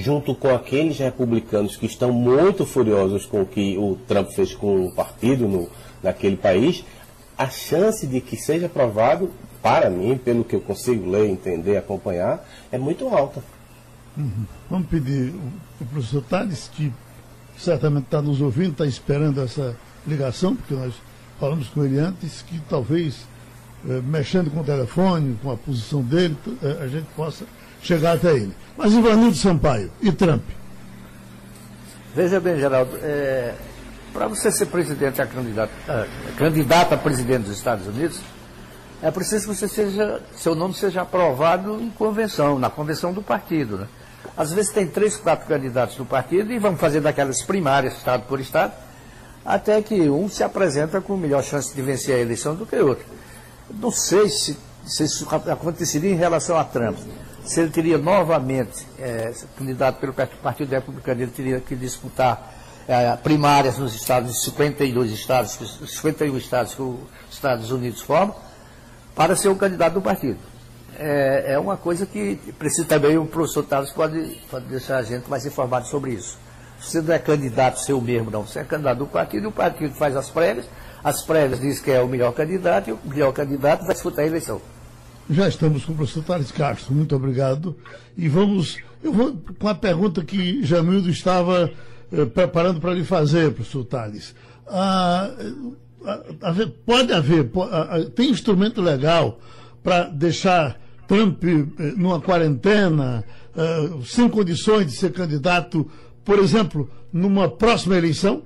junto com aqueles republicanos que estão muito furiosos com o que o Trump fez com o partido no, naquele país, a chance de que seja aprovado, para mim, pelo que eu consigo ler, entender, acompanhar, é muito alta. Uhum. Vamos pedir o professor Tales, que certamente está nos ouvindo, está esperando essa ligação, porque nós falamos com ele antes, que talvez, eh, mexendo com o telefone, com a posição dele, eh, a gente possa chegar até ele. Mas Ivanildo Sampaio e Trump? Veja bem, Geraldo, é, para você ser presidente a candidato, a, a presidente dos Estados Unidos, é preciso que você seja, seu nome seja aprovado em convenção, na convenção do partido. Né? Às vezes tem três, quatro candidatos no partido e vão fazer daquelas primárias, estado por estado, até que um se apresenta com melhor chance de vencer a eleição do que o outro. Não sei se, se isso aconteceria em relação a Trump. Se ele teria novamente, é, candidato pelo Partido Republicano, ele teria que disputar é, primárias nos estados, 52 estados, 51 estados que os Estados Unidos formam, para ser o candidato do partido. É, é uma coisa que precisa também, o professor Tales pode, pode deixar a gente mais informado sobre isso. Você não é candidato seu mesmo, não. Você é candidato do partido, e o partido faz as prévias, as prévias diz que é o melhor candidato, e o melhor candidato vai disputar a eleição. Já estamos com o professor Tales Castro, muito obrigado. E vamos, eu vou com a pergunta que Jamildo estava eh, preparando para lhe fazer, professor Tales. Ah, pode haver, tem instrumento legal para deixar Trump eh, numa quarentena, uh, sem condições de ser candidato, por exemplo, numa próxima eleição?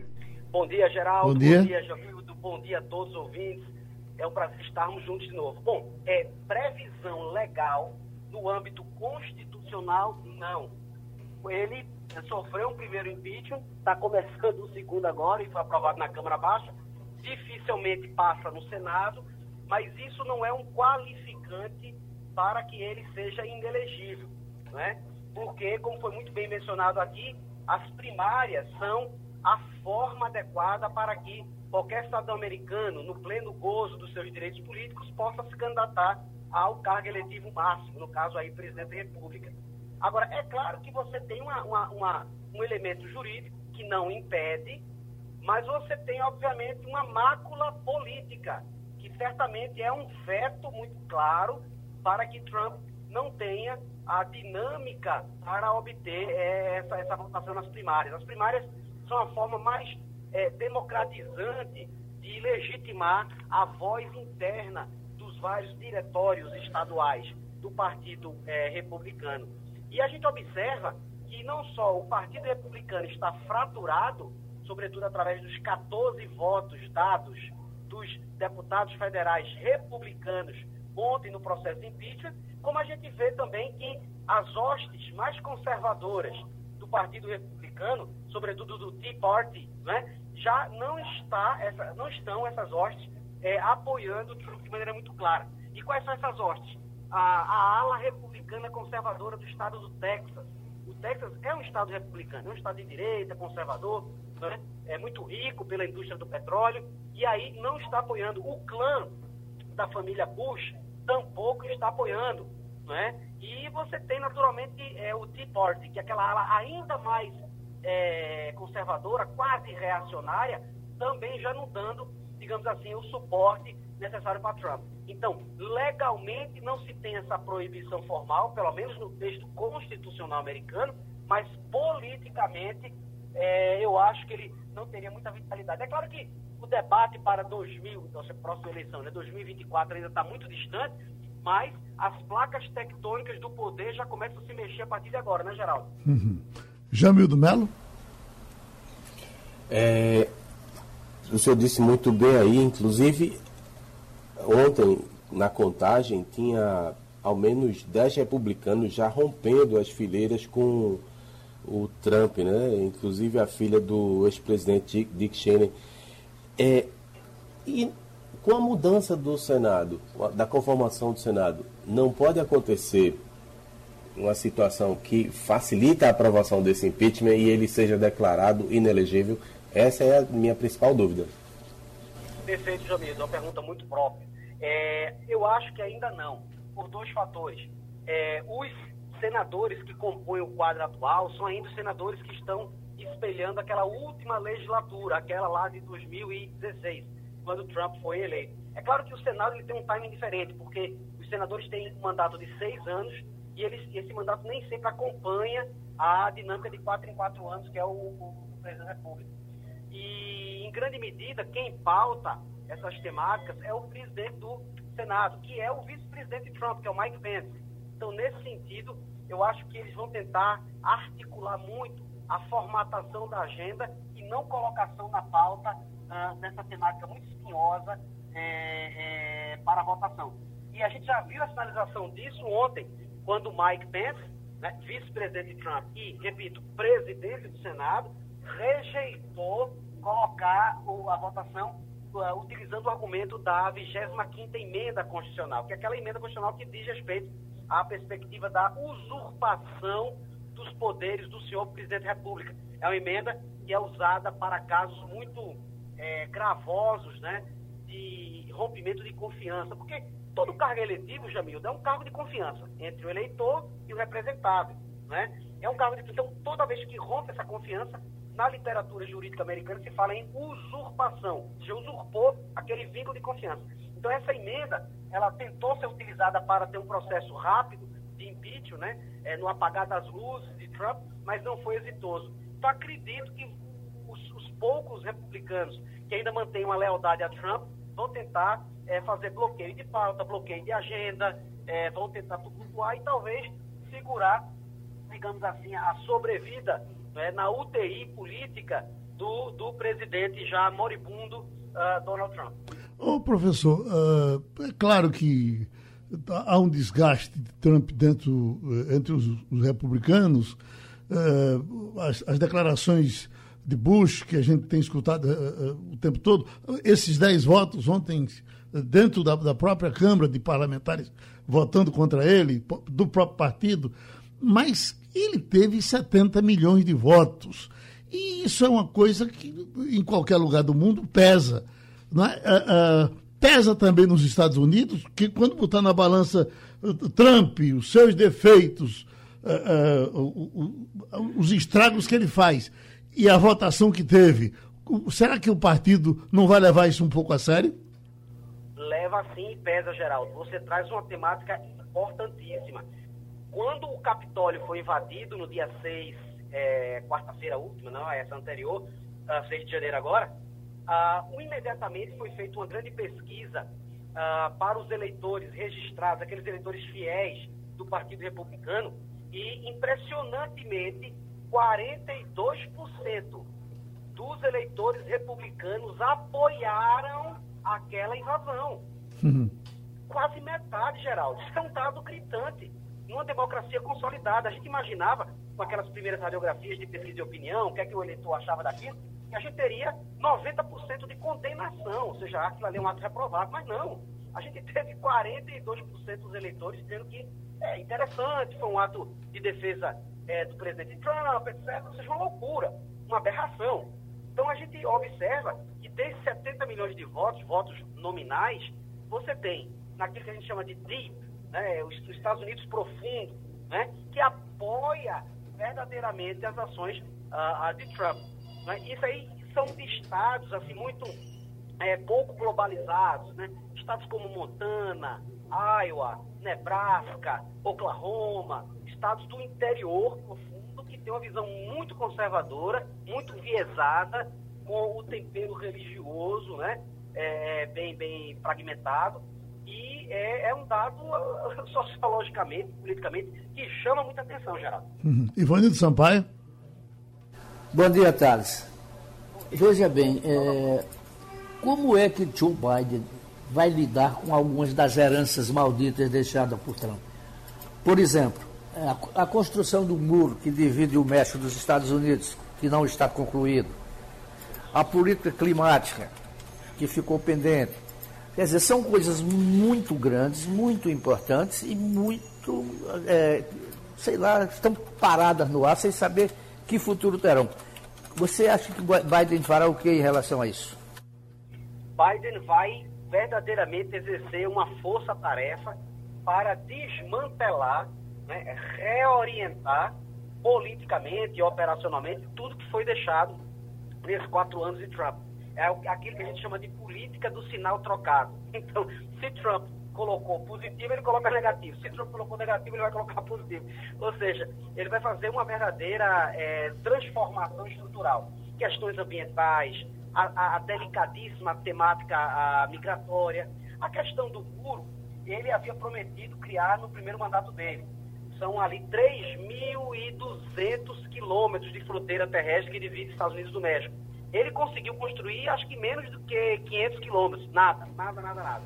Bom dia, Geraldo. Bom dia, bom dia Jamildo. Bom dia a todos os ouvintes. É um prazer estarmos juntos de novo. Bom, é previsão legal no âmbito constitucional, não. Ele sofreu um primeiro impeachment, está começando o segundo agora e foi aprovado na Câmara Baixa. Dificilmente passa no Senado, mas isso não é um qualificante para que ele seja inelegível, né? Porque, como foi muito bem mencionado aqui, as primárias são a forma adequada para que qualquer cidadão americano, no pleno gozo dos seus direitos políticos, possa se candidatar ao cargo eletivo máximo, no caso aí, presidente da República. Agora, é claro que você tem uma, uma, uma, um elemento jurídico que não impede, mas você tem, obviamente, uma mácula política, que certamente é um veto muito claro para que Trump não tenha a dinâmica para obter é, essa, essa votação nas primárias. As primárias são a forma mais é, democratizante de legitimar a voz interna dos vários diretórios estaduais do Partido é, Republicano. E a gente observa que não só o Partido Republicano está fraturado, sobretudo através dos 14 votos dados dos deputados federais republicanos ontem no processo de impeachment, como a gente vê também que as hostes mais conservadoras do Partido Republicano, sobretudo do Tea Party, né, já não, está essa, não estão essas hostes é, apoiando de maneira muito clara. E quais são essas hostes? A, a ala republicana conservadora do estado do Texas. O Texas é um estado republicano, é um estado de direita, conservador, né, é muito rico pela indústria do petróleo, e aí não está apoiando o clã da família Bush, tampouco está apoiando. Né? E você tem, naturalmente, é, o Tea Party, que é aquela ala ainda mais é, conservadora, quase reacionária, também já não dando, digamos assim, o suporte necessário para Trump. Então, legalmente não se tem essa proibição formal, pelo menos no texto constitucional americano, mas politicamente é, eu acho que ele não teria muita vitalidade. É claro que o debate para 2000, nossa próxima eleição, né, 2024 ainda está muito distante, mas as placas tectônicas do poder já começam a se mexer a partir de agora, né, Geraldo? Uhum. Jamildo Melo? É, o senhor disse muito bem aí, inclusive, ontem, na contagem, tinha ao menos 10 republicanos já rompendo as fileiras com o Trump, né? Inclusive a filha do ex-presidente Dick Cheney. É, e com a mudança do Senado, da conformação do Senado, não pode acontecer uma situação que facilita a aprovação desse impeachment e ele seja declarado inelegível? Essa é a minha principal dúvida. Perfeito, Jamil. É uma pergunta muito própria. É, eu acho que ainda não, por dois fatores. É, os senadores que compõem o quadro atual são ainda os senadores que estão espelhando aquela última legislatura, aquela lá de 2016, quando Trump foi eleito. É claro que o Senado ele tem um timing diferente, porque os senadores têm um mandato de seis anos e eles, esse mandato nem sempre acompanha a dinâmica de quatro em quatro anos, que é o, o, o presidente da República. E, em grande medida, quem pauta essas temáticas é o presidente do Senado, que é o vice-presidente Trump, que é o Mike Pence. Então, nesse sentido, eu acho que eles vão tentar articular muito a formatação da agenda e não colocação na pauta uh, dessa temática muito espinhosa é, é, para a votação. E a gente já viu a sinalização disso ontem, quando Mike Pence, né, vice-presidente Trump e, repito, presidente do Senado, rejeitou colocar o, a votação uh, utilizando o argumento da 25ª emenda constitucional, que é aquela emenda constitucional que diz respeito à perspectiva da usurpação dos poderes do senhor presidente da República. É uma emenda que é usada para casos muito é, gravosos, né, de rompimento de confiança, porque todo cargo eletivo, Jamildo, é um cargo de confiança entre o eleitor e o representado, né? É um cargo de então toda vez que rompe essa confiança, na literatura jurídica americana se fala em usurpação, se usurpou aquele vínculo de confiança. Então essa emenda, ela tentou ser utilizada para ter um processo rápido de impeachment, né? É, no apagar das luzes de Trump, mas não foi exitoso. Então acredito que os, os poucos republicanos que ainda mantêm uma lealdade a Trump vão tentar é, fazer bloqueio de pauta, bloqueio de agenda, é, vão tentar tumultuar e talvez segurar, digamos assim, a sobrevida né, na UTI política do, do presidente já moribundo uh, Donald Trump. Ô, professor, uh, é claro que há um desgaste de Trump dentro, eh, entre os, os republicanos, uh, as, as declarações de Bush, que a gente tem escutado uh, uh, o tempo todo, esses 10 votos ontem, dentro da, da, própria Câmara de Parlamentares, votando contra ele, do próprio partido, mas ele teve 70 milhões de votos. E isso é uma coisa que, em qualquer lugar do mundo, pesa. Uh, pesa também nos Estados Unidos, que quando botar na balança Trump, os seus defeitos, os estragos que ele faz e a votação que teve, será que o partido não vai levar isso um pouco a sério? Leva sim e pesa, Geraldo. Você traz uma temática importantíssima. Quando o Capitólio foi invadido no dia 6, é, quarta-feira última, não, essa anterior, uh, 6 de janeiro agora, uh, imediatamente foi feita uma grande pesquisa uh, para os eleitores registrados, aqueles eleitores fiéis do Partido Republicano, e impressionantemente 42% dos eleitores republicanos apoiaram aquela invasão. Uhum. Quase metade, Geraldo. Dado gritante. Numa democracia consolidada, a gente imaginava, com aquelas primeiras radiografias de pesquisa de opinião, o que é que o eleitor achava daquilo, que a gente teria 90% de condenação, ou seja, aquilo ali é um ato reprovado. Mas não. A gente teve 42% dos eleitores dizendo que é interessante, foi um ato de defesa é, do presidente Trump, etc. Ou seja, uma loucura, uma aberração. Então a gente observa que desses 70 milhões de votos, votos nominais, você tem naquilo que a gente chama de deep, né, os, os Estados Unidos profundo, né, que apoia verdadeiramente as ações uh, de Trump. Né? Isso aí são de estados assim, muito é, pouco globalizados, né? estados como Montana, Iowa, Nebraska, Oklahoma, estados do interior profundo que tem uma visão muito conservadora, muito viesada, com o tempero religioso, né? É, bem, bem fragmentado. E é, é, um dado sociologicamente, politicamente, que chama muita atenção, Geraldo. Uhum. Ivanildo Sampaio. Bom dia, Thales. Veja bem, é, como é que Joe Biden vai lidar com algumas das heranças malditas deixadas por Trump? Por exemplo, a, a construção do muro que divide o México dos Estados Unidos, que não está concluído, a política climática, que ficou pendente. Quer dizer, são coisas muito grandes, muito importantes e muito, é, sei lá, estão paradas no ar sem saber que futuro terão. Você acha que Biden fará o que em relação a isso? Biden vai verdadeiramente exercer uma força-tarefa para desmantelar né, reorientar politicamente e operacionalmente tudo que foi deixado nesses quatro anos de Trump. É aquilo que a gente chama de política do sinal trocado. Então, se Trump colocou positivo, ele coloca negativo. Se Trump colocou negativo, ele vai colocar positivo. Ou seja, ele vai fazer uma verdadeira é, transformação estrutural. Questões ambientais, a, a delicadíssima temática a migratória, a questão do muro, ele havia prometido criar no primeiro mandato dele são ali 3.200 quilômetros de fronteira terrestre que divide Estados Unidos do México. Ele conseguiu construir, acho que menos do que 500 quilômetros. Nada, nada, nada, nada.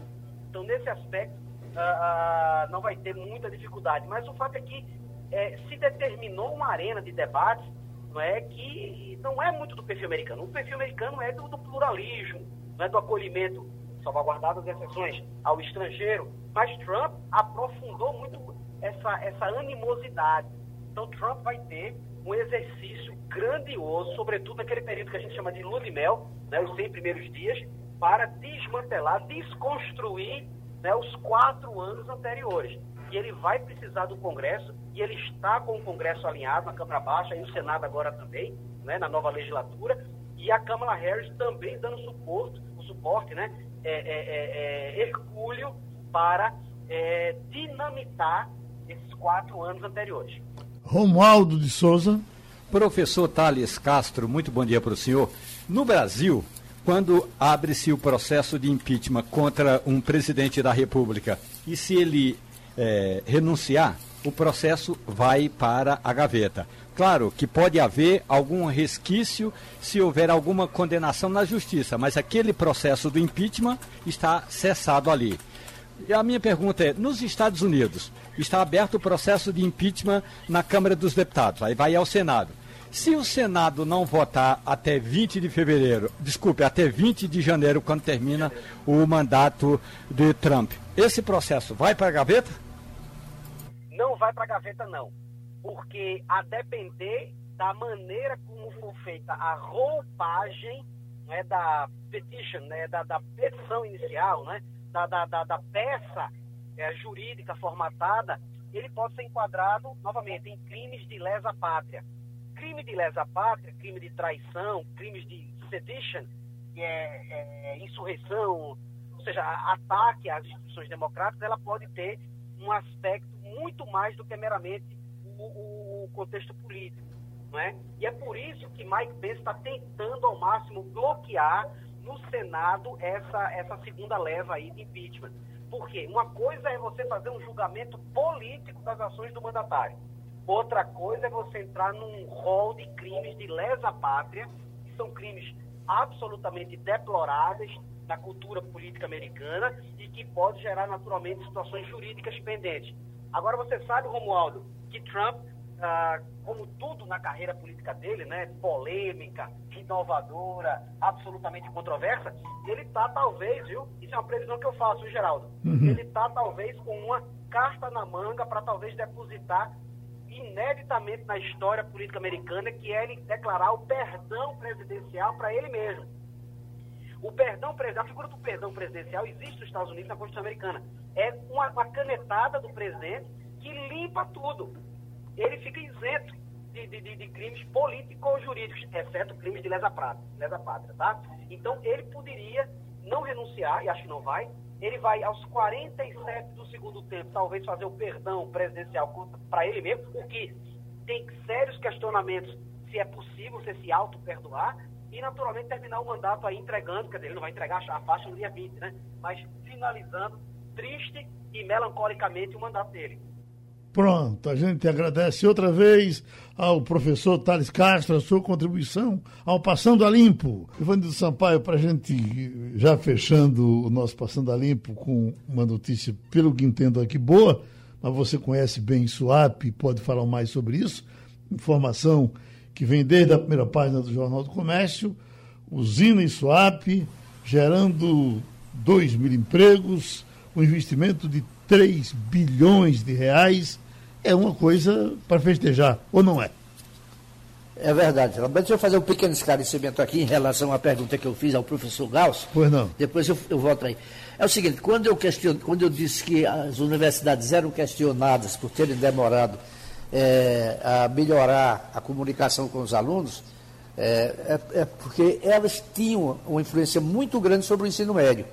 Então, nesse aspecto, uh, uh, não vai ter muita dificuldade. Mas o fato é que é, se determinou uma arena de debates não é, que não é muito do perfil americano. O perfil americano é do, do pluralismo, não é do acolhimento, salvaguardadas as exceções, ao estrangeiro. Mas Trump aprofundou muito essa, essa animosidade. Então, Trump vai ter um exercício grandioso, sobretudo naquele período que a gente chama de lua de mel, né, os 100 primeiros dias, para desmantelar, desconstruir né, os quatro anos anteriores. E ele vai precisar do Congresso, e ele está com o Congresso alinhado na Câmara Baixa e o Senado agora também, né, na nova legislatura, e a Câmara Harris também dando suporte, o suporte, né, é, é, é, é hercúleo para é, dinamitar esses quatro anos anteriores. Romualdo de Souza. Professor Thales Castro, muito bom dia para o senhor. No Brasil, quando abre-se o processo de impeachment contra um presidente da República e se ele é, renunciar, o processo vai para a gaveta. Claro que pode haver algum resquício se houver alguma condenação na justiça, mas aquele processo do impeachment está cessado ali. E a minha pergunta é: nos Estados Unidos está aberto o processo de impeachment na Câmara dos Deputados, aí vai ao Senado. Se o Senado não votar até 20 de fevereiro, desculpe, até 20 de janeiro, quando termina o mandato de Trump, esse processo vai para a gaveta? Não vai para a gaveta, não. Porque a depender da maneira como for feita a roupagem né, da petition, né, da, da petição inicial, né, da, da, da, da peça é, jurídica formatada, ele pode ser enquadrado, novamente, em crimes de lesa pátria. Crime de lesa pátria, crime de traição, crimes de sedition, que é, é insurreição, ou seja, ataque às instituições democráticas, ela pode ter um aspecto muito mais do que meramente o, o contexto político. Não é? E é por isso que Mike Pence está tentando ao máximo bloquear no Senado essa, essa segunda leva aí de impeachment. Porque uma coisa é você fazer um julgamento político das ações do mandatário. Outra coisa é você entrar num rol de crimes de lesa pátria, que são crimes absolutamente deploráveis na cultura política americana e que pode gerar naturalmente situações jurídicas pendentes. Agora você sabe, Romualdo, que Trump, ah, como tudo na carreira política dele, né, polêmica, inovadora, absolutamente controversa, ele está talvez, viu? Isso é uma previsão que eu faço, viu, Geraldo? Uhum. Ele está talvez com uma carta na manga para talvez depositar ineditamente na história política americana, que é ele declarar o perdão presidencial para ele mesmo. O perdão presidencial, a figura do perdão presidencial existe nos Estados Unidos na Constituição Americana. É uma, uma canetada do presidente que limpa tudo. Ele fica isento de, de, de crimes político-jurídicos, exceto crimes de lesa pátria, lesa pátria, tá? Então, ele poderia não renunciar, e acho que não vai, ele vai aos 47 do segundo tempo, talvez fazer o perdão presidencial para ele mesmo, o que tem sérios questionamentos se é possível você se auto-perdoar, e naturalmente terminar o mandato aí entregando, quer dizer, ele não vai entregar a faixa no dia 20, né? Mas finalizando triste e melancolicamente o mandato dele. Pronto, a gente agradece outra vez ao professor Thales Castro a sua contribuição ao Passando a Limpo. Ivanildo Sampaio, para a gente já fechando o nosso Passando a Limpo com uma notícia, pelo que entendo aqui, boa, mas você conhece bem SUAP e pode falar mais sobre isso. Informação que vem desde a primeira página do Jornal do Comércio, usina em SUAP, gerando 2 mil empregos, um investimento de 3 bilhões de reais é uma coisa para festejar, ou não é? É verdade. Mas deixa eu fazer um pequeno esclarecimento aqui em relação à pergunta que eu fiz ao professor Gauss. Pois não. Depois eu, eu volto aí. É o seguinte, quando eu, questiono, quando eu disse que as universidades eram questionadas por terem demorado é, a melhorar a comunicação com os alunos, é, é, é, porque elas tinham uma influência muito grande sobre o ensino médio.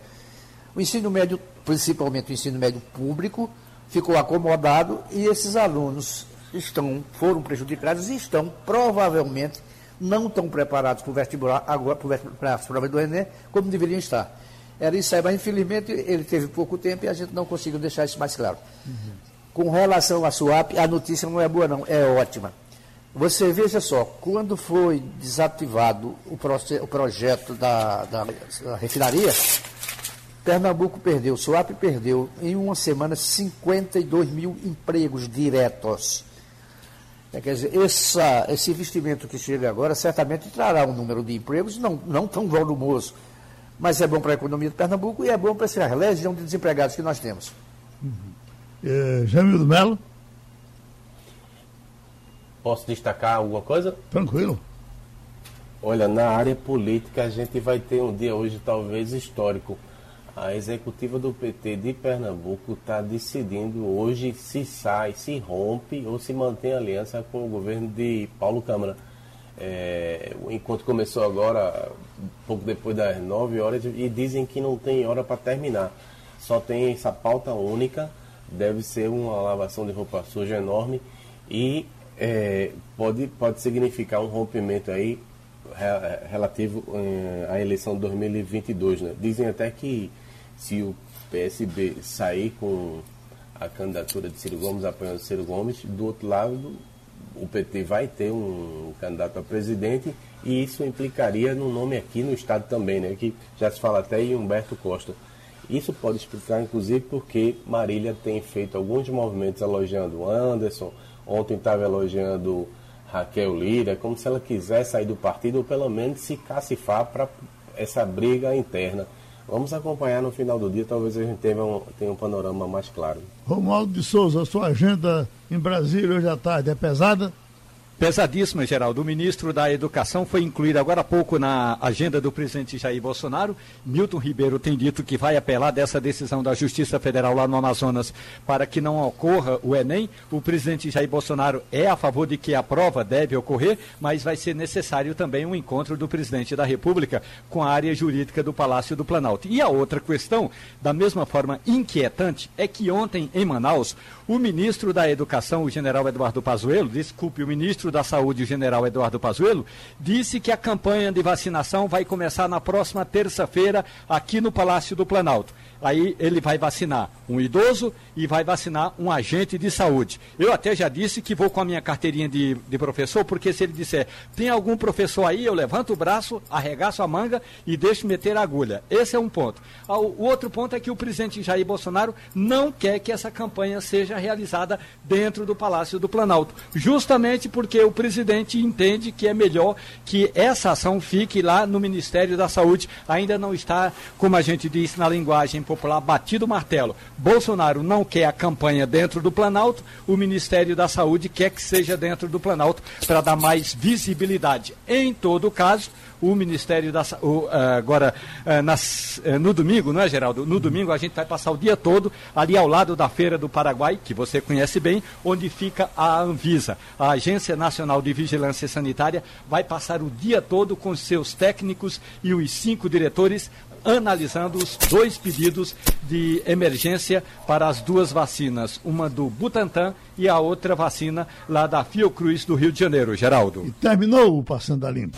O ensino médio, principalmente o ensino médio público, ficou acomodado e esses alunos estão, foram prejudicados e estão provavelmente não tão preparados para o vestibular, agora para as provas do Enem, como deveriam estar. Era isso aí, mas infelizmente ele teve pouco tempo e a gente não conseguiu deixar isso mais claro. Uhum. Com relação à SUAP, a notícia não é boa não, é ótima. Você veja só, quando foi desativado o, o projeto da, da, da refinaria, Pernambuco perdeu, Suape perdeu em uma semana 52 mil empregos diretos. É, quer dizer, essa, esse investimento que chega agora certamente trará um número de empregos, não, não tão volumoso, mas é bom para a economia de Pernambuco e é bom para essa legião de desempregados que nós temos. Uhum. É, Jamil Melo? Posso destacar alguma coisa? Tranquilo. Olha, na área política a gente vai ter um dia hoje talvez histórico. A executiva do PT de Pernambuco está decidindo hoje se sai, se rompe ou se mantém aliança com o governo de Paulo Câmara. É, o encontro começou agora, pouco depois das 9 horas, e dizem que não tem hora para terminar. Só tem essa pauta única, deve ser uma lavação de roupa suja enorme e é, pode, pode significar um rompimento aí relativo é, à eleição de 2022. Né? Dizem até que se o PSB sair com a candidatura de Ciro Gomes, apoiando Ciro Gomes, do outro lado o PT vai ter um candidato a presidente e isso implicaria no nome aqui no estado também, né? Que já se fala até em Humberto Costa. Isso pode explicar, inclusive, porque Marília tem feito alguns movimentos elogiando Anderson, ontem estava elogiando Raquel Lira, como se ela quisesse sair do partido ou pelo menos se cacifar para essa briga interna. Vamos acompanhar no final do dia, talvez a gente tenha um, tenha um panorama mais claro. Romualdo de Souza, sua agenda em Brasília hoje à tarde é pesada? Pesadíssima, Geraldo. O ministro da Educação foi incluído agora há pouco na agenda do presidente Jair Bolsonaro. Milton Ribeiro tem dito que vai apelar dessa decisão da Justiça Federal lá no Amazonas para que não ocorra o Enem. O presidente Jair Bolsonaro é a favor de que a prova deve ocorrer, mas vai ser necessário também um encontro do presidente da República com a área jurídica do Palácio do Planalto. E a outra questão, da mesma forma inquietante, é que ontem em Manaus, o ministro da Educação, o general Eduardo Pazuello, desculpe, o ministro da Saúde, o general Eduardo Pazuello, disse que a campanha de vacinação vai começar na próxima terça-feira aqui no Palácio do Planalto. Aí ele vai vacinar um idoso e vai vacinar um agente de saúde. Eu até já disse que vou com a minha carteirinha de, de professor, porque se ele disser, tem algum professor aí, eu levanto o braço, arregaço a manga e deixo meter a agulha. Esse é um ponto. Ah, o outro ponto é que o presidente Jair Bolsonaro não quer que essa campanha seja realizada dentro do Palácio do Planalto, justamente porque o presidente entende que é melhor que essa ação fique lá no Ministério da Saúde. Ainda não está, como a gente disse na linguagem popular, batido o martelo. Bolsonaro não quer a campanha dentro do Planalto, o Ministério da Saúde quer que seja dentro do Planalto para dar mais visibilidade. Em todo caso, o Ministério da Saúde. Uh, agora, uh, nas, uh, no domingo, não é, Geraldo? No domingo a gente vai passar o dia todo ali ao lado da Feira do Paraguai, que você conhece bem, onde fica a Anvisa. A Agência Nacional de Vigilância Sanitária vai passar o dia todo com seus técnicos e os cinco diretores analisando os dois pedidos de emergência para as duas vacinas, uma do Butantan e a outra vacina lá da Fiocruz do Rio de Janeiro, Geraldo. E terminou o Passando a Limpo.